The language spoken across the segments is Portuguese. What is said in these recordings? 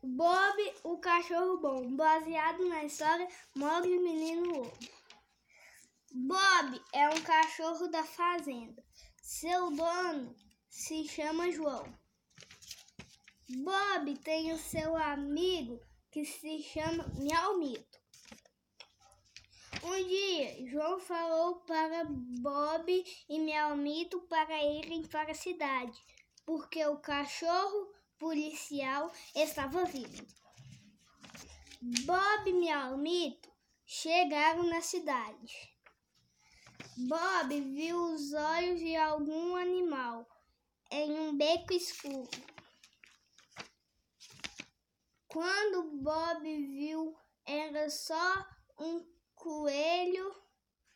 Bob, o cachorro bom, baseado na história Mogli o Menino Lobo. Bob é um cachorro da fazenda. Seu dono se chama João. Bob tem o seu amigo que se chama Miaumito. Um dia, João falou para Bob e Miaumito para irem para a cidade, porque o cachorro policial estava vindo. Bob e Miaumito chegaram na cidade. Bob viu os olhos de algum animal em um beco escuro. Quando Bob viu, era só um coelho.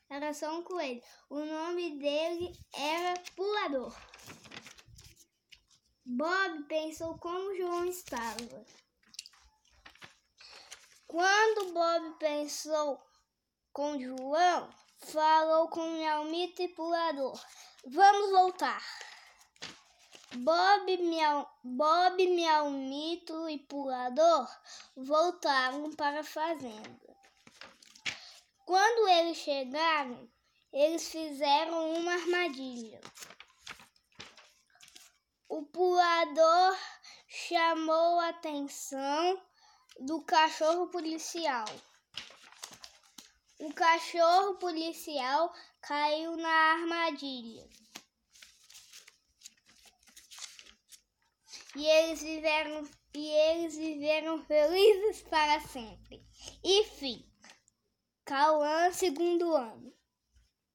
Era só um coelho. O nome dele era Pulador. Bob pensou como João estava. Quando Bob pensou com João, falou com Miaumito e Pulador. Vamos voltar. Bob, Miau, Bob, e Pulador voltaram para a fazenda. Quando eles chegaram, eles fizeram uma armadilha. O pulador chamou a atenção do cachorro policial. O cachorro policial caiu na armadilha. E eles viveram e eles viveram felizes para sempre. E fim. Cauã, segundo ano.